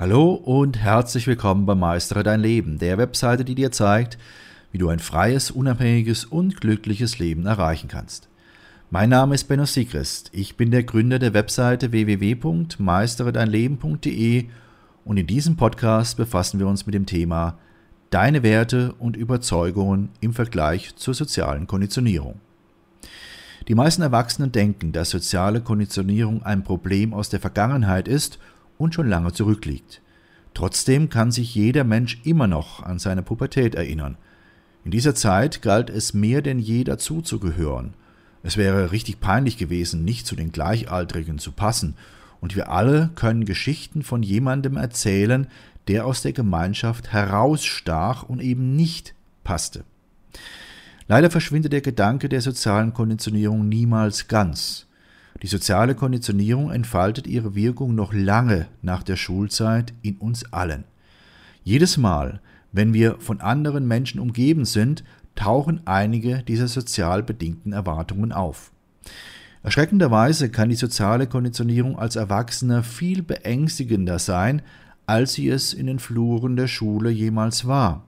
Hallo und herzlich willkommen bei Meistere dein Leben, der Webseite, die dir zeigt, wie du ein freies, unabhängiges und glückliches Leben erreichen kannst. Mein Name ist Benno Sigrist. Ich bin der Gründer der Webseite www.meisteredeinleben.de und in diesem Podcast befassen wir uns mit dem Thema Deine Werte und Überzeugungen im Vergleich zur sozialen Konditionierung. Die meisten Erwachsenen denken, dass soziale Konditionierung ein Problem aus der Vergangenheit ist und schon lange zurückliegt. Trotzdem kann sich jeder Mensch immer noch an seine Pubertät erinnern. In dieser Zeit galt es mehr denn je dazuzugehören. Es wäre richtig peinlich gewesen, nicht zu den Gleichaltrigen zu passen, und wir alle können Geschichten von jemandem erzählen, der aus der Gemeinschaft herausstach und eben nicht passte. Leider verschwindet der Gedanke der sozialen Konditionierung niemals ganz. Die soziale Konditionierung entfaltet ihre Wirkung noch lange nach der Schulzeit in uns allen. Jedes Mal, wenn wir von anderen Menschen umgeben sind, tauchen einige dieser sozial bedingten Erwartungen auf. Erschreckenderweise kann die soziale Konditionierung als Erwachsener viel beängstigender sein, als sie es in den Fluren der Schule jemals war.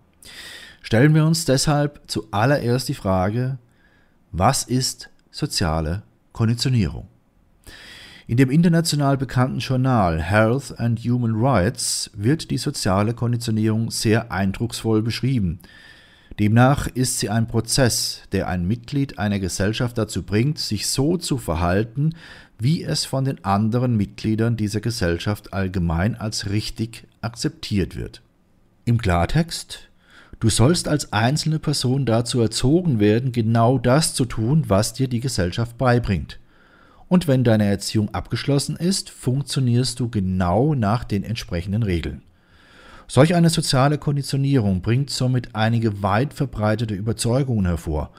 Stellen wir uns deshalb zuallererst die Frage, was ist soziale Konditionierung? In dem international bekannten Journal Health and Human Rights wird die soziale Konditionierung sehr eindrucksvoll beschrieben. Demnach ist sie ein Prozess, der ein Mitglied einer Gesellschaft dazu bringt, sich so zu verhalten, wie es von den anderen Mitgliedern dieser Gesellschaft allgemein als richtig akzeptiert wird. Im Klartext Du sollst als einzelne Person dazu erzogen werden, genau das zu tun, was dir die Gesellschaft beibringt. Und wenn deine Erziehung abgeschlossen ist, funktionierst du genau nach den entsprechenden Regeln. Solch eine soziale Konditionierung bringt somit einige weit verbreitete Überzeugungen hervor.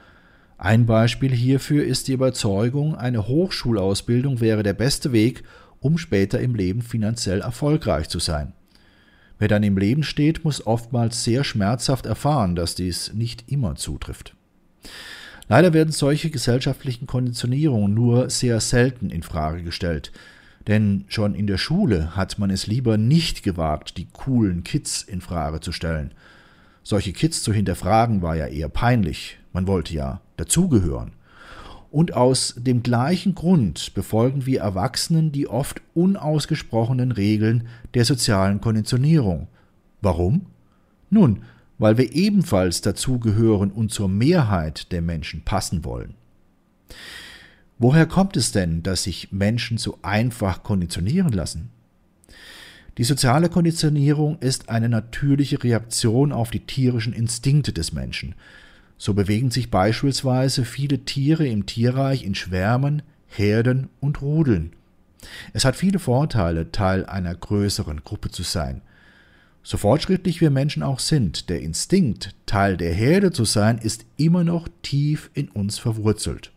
Ein Beispiel hierfür ist die Überzeugung, eine Hochschulausbildung wäre der beste Weg, um später im Leben finanziell erfolgreich zu sein. Wer dann im Leben steht, muss oftmals sehr schmerzhaft erfahren, dass dies nicht immer zutrifft. Leider werden solche gesellschaftlichen Konditionierungen nur sehr selten in Frage gestellt. Denn schon in der Schule hat man es lieber nicht gewagt, die coolen Kids in Frage zu stellen. Solche Kids zu hinterfragen war ja eher peinlich. Man wollte ja dazugehören. Und aus dem gleichen Grund befolgen wir Erwachsenen die oft unausgesprochenen Regeln der sozialen Konditionierung. Warum? Nun, weil wir ebenfalls dazugehören und zur Mehrheit der Menschen passen wollen. Woher kommt es denn, dass sich Menschen so einfach konditionieren lassen? Die soziale Konditionierung ist eine natürliche Reaktion auf die tierischen Instinkte des Menschen. So bewegen sich beispielsweise viele Tiere im Tierreich in Schwärmen, Herden und Rudeln. Es hat viele Vorteile, Teil einer größeren Gruppe zu sein – so fortschrittlich wir Menschen auch sind, der Instinkt, Teil der Herde zu sein, ist immer noch tief in uns verwurzelt.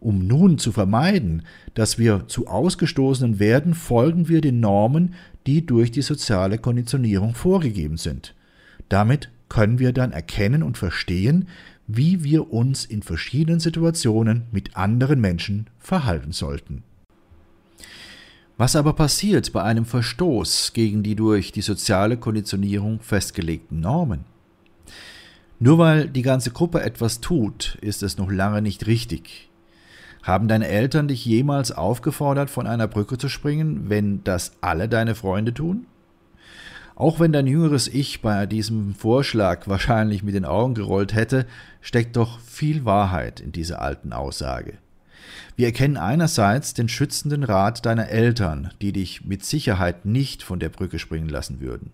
Um nun zu vermeiden, dass wir zu Ausgestoßenen werden, folgen wir den Normen, die durch die soziale Konditionierung vorgegeben sind. Damit können wir dann erkennen und verstehen, wie wir uns in verschiedenen Situationen mit anderen Menschen verhalten sollten. Was aber passiert bei einem Verstoß gegen die durch die soziale Konditionierung festgelegten Normen? Nur weil die ganze Gruppe etwas tut, ist es noch lange nicht richtig. Haben deine Eltern dich jemals aufgefordert, von einer Brücke zu springen, wenn das alle deine Freunde tun? Auch wenn dein jüngeres Ich bei diesem Vorschlag wahrscheinlich mit den Augen gerollt hätte, steckt doch viel Wahrheit in dieser alten Aussage. Wir erkennen einerseits den schützenden Rat deiner Eltern, die dich mit Sicherheit nicht von der Brücke springen lassen würden.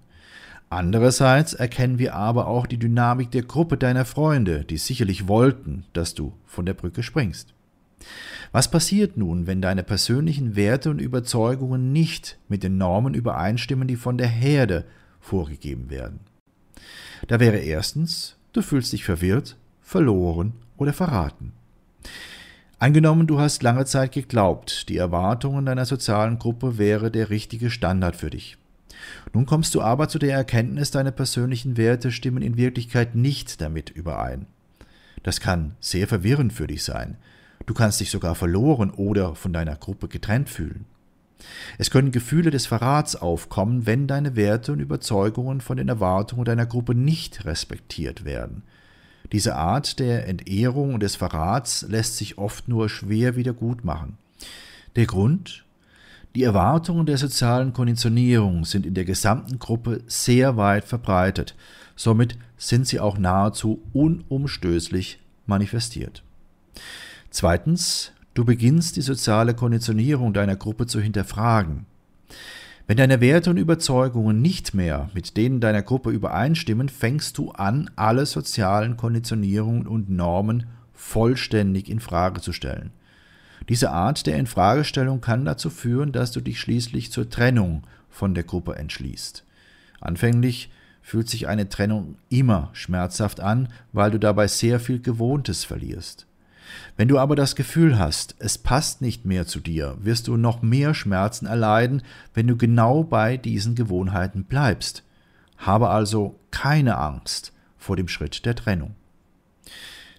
Andererseits erkennen wir aber auch die Dynamik der Gruppe deiner Freunde, die sicherlich wollten, dass du von der Brücke springst. Was passiert nun, wenn deine persönlichen Werte und Überzeugungen nicht mit den Normen übereinstimmen, die von der Herde vorgegeben werden? Da wäre erstens, du fühlst dich verwirrt, verloren oder verraten. Angenommen, du hast lange Zeit geglaubt, die Erwartungen deiner sozialen Gruppe wäre der richtige Standard für dich. Nun kommst du aber zu der Erkenntnis, deine persönlichen Werte stimmen in Wirklichkeit nicht damit überein. Das kann sehr verwirrend für dich sein. Du kannst dich sogar verloren oder von deiner Gruppe getrennt fühlen. Es können Gefühle des Verrats aufkommen, wenn deine Werte und Überzeugungen von den Erwartungen deiner Gruppe nicht respektiert werden. Diese Art der Entehrung und des Verrats lässt sich oft nur schwer wiedergutmachen. Der Grund? Die Erwartungen der sozialen Konditionierung sind in der gesamten Gruppe sehr weit verbreitet, somit sind sie auch nahezu unumstößlich manifestiert. Zweitens, Du beginnst die soziale Konditionierung deiner Gruppe zu hinterfragen. Wenn deine Werte und Überzeugungen nicht mehr mit denen deiner Gruppe übereinstimmen, fängst du an, alle sozialen Konditionierungen und Normen vollständig in Frage zu stellen. Diese Art der Infragestellung kann dazu führen, dass du dich schließlich zur Trennung von der Gruppe entschließt. Anfänglich fühlt sich eine Trennung immer schmerzhaft an, weil du dabei sehr viel Gewohntes verlierst. Wenn du aber das Gefühl hast, es passt nicht mehr zu dir, wirst du noch mehr Schmerzen erleiden, wenn du genau bei diesen Gewohnheiten bleibst. Habe also keine Angst vor dem Schritt der Trennung.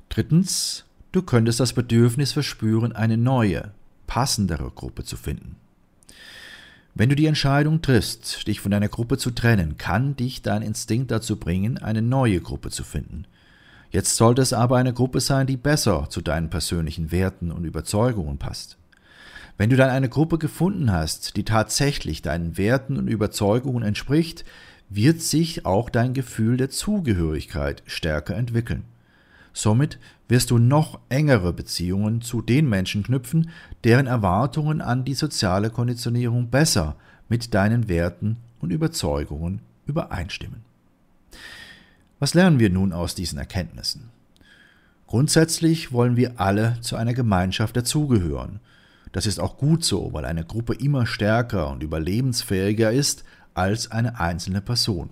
Drittens, du könntest das Bedürfnis verspüren, eine neue, passendere Gruppe zu finden. Wenn du die Entscheidung triffst, dich von deiner Gruppe zu trennen, kann dich dein Instinkt dazu bringen, eine neue Gruppe zu finden. Jetzt sollte es aber eine Gruppe sein, die besser zu deinen persönlichen Werten und Überzeugungen passt. Wenn du dann eine Gruppe gefunden hast, die tatsächlich deinen Werten und Überzeugungen entspricht, wird sich auch dein Gefühl der Zugehörigkeit stärker entwickeln. Somit wirst du noch engere Beziehungen zu den Menschen knüpfen, deren Erwartungen an die soziale Konditionierung besser mit deinen Werten und Überzeugungen übereinstimmen. Was lernen wir nun aus diesen Erkenntnissen? Grundsätzlich wollen wir alle zu einer Gemeinschaft dazugehören. Das ist auch gut so, weil eine Gruppe immer stärker und überlebensfähiger ist als eine einzelne Person.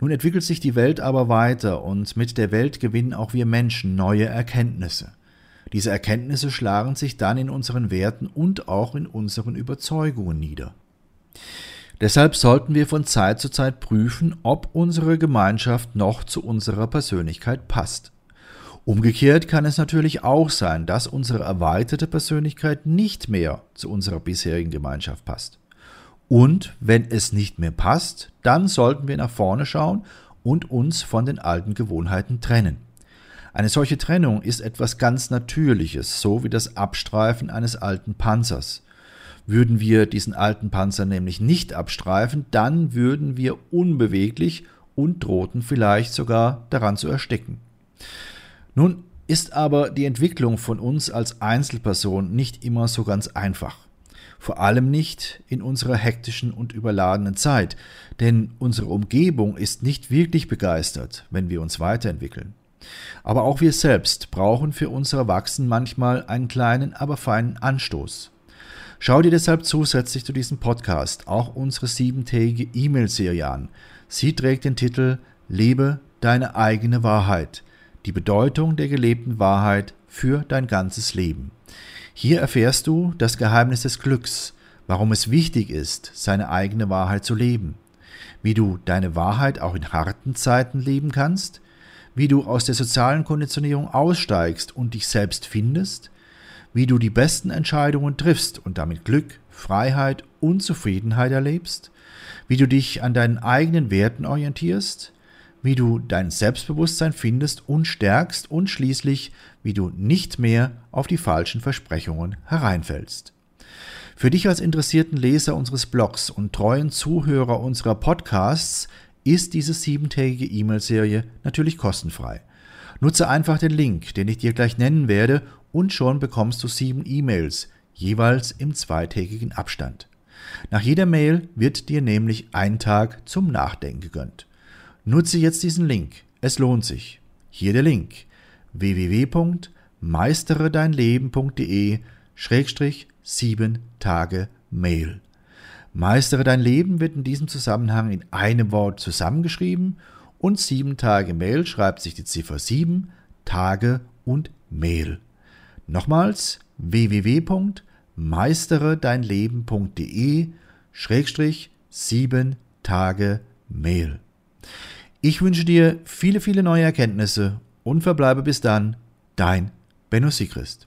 Nun entwickelt sich die Welt aber weiter und mit der Welt gewinnen auch wir Menschen neue Erkenntnisse. Diese Erkenntnisse schlagen sich dann in unseren Werten und auch in unseren Überzeugungen nieder. Deshalb sollten wir von Zeit zu Zeit prüfen, ob unsere Gemeinschaft noch zu unserer Persönlichkeit passt. Umgekehrt kann es natürlich auch sein, dass unsere erweiterte Persönlichkeit nicht mehr zu unserer bisherigen Gemeinschaft passt. Und wenn es nicht mehr passt, dann sollten wir nach vorne schauen und uns von den alten Gewohnheiten trennen. Eine solche Trennung ist etwas ganz Natürliches, so wie das Abstreifen eines alten Panzers. Würden wir diesen alten Panzer nämlich nicht abstreifen, dann würden wir unbeweglich und drohten vielleicht sogar daran zu ersticken. Nun ist aber die Entwicklung von uns als Einzelperson nicht immer so ganz einfach. Vor allem nicht in unserer hektischen und überladenen Zeit, denn unsere Umgebung ist nicht wirklich begeistert, wenn wir uns weiterentwickeln. Aber auch wir selbst brauchen für unser Wachsen manchmal einen kleinen, aber feinen Anstoß. Schau dir deshalb zusätzlich zu diesem Podcast auch unsere siebentägige E-Mail-Serie an. Sie trägt den Titel Lebe deine eigene Wahrheit. Die Bedeutung der gelebten Wahrheit für dein ganzes Leben. Hier erfährst du das Geheimnis des Glücks, warum es wichtig ist, seine eigene Wahrheit zu leben, wie du deine Wahrheit auch in harten Zeiten leben kannst, wie du aus der sozialen Konditionierung aussteigst und dich selbst findest, wie du die besten Entscheidungen triffst und damit Glück, Freiheit und Zufriedenheit erlebst, wie du dich an deinen eigenen Werten orientierst, wie du dein Selbstbewusstsein findest und stärkst und schließlich, wie du nicht mehr auf die falschen Versprechungen hereinfällst. Für dich als interessierten Leser unseres Blogs und treuen Zuhörer unserer Podcasts ist diese siebentägige E-Mail-Serie natürlich kostenfrei. Nutze einfach den Link, den ich dir gleich nennen werde, und schon bekommst du sieben E-Mails, jeweils im zweitägigen Abstand. Nach jeder Mail wird dir nämlich ein Tag zum Nachdenken gegönnt. Nutze jetzt diesen Link, es lohnt sich. Hier der Link www.meisteredeinleben.de Schrägstrich sieben Tage Mail. Meistere dein Leben wird in diesem Zusammenhang in einem Wort zusammengeschrieben und sieben Tage Mail schreibt sich die Ziffer sieben Tage und Mail. Nochmals www.meisteredeinleben.de Schrägstrich sieben Tage Mail. Ich wünsche dir viele, viele neue Erkenntnisse und verbleibe bis dann dein Benno Sigrist.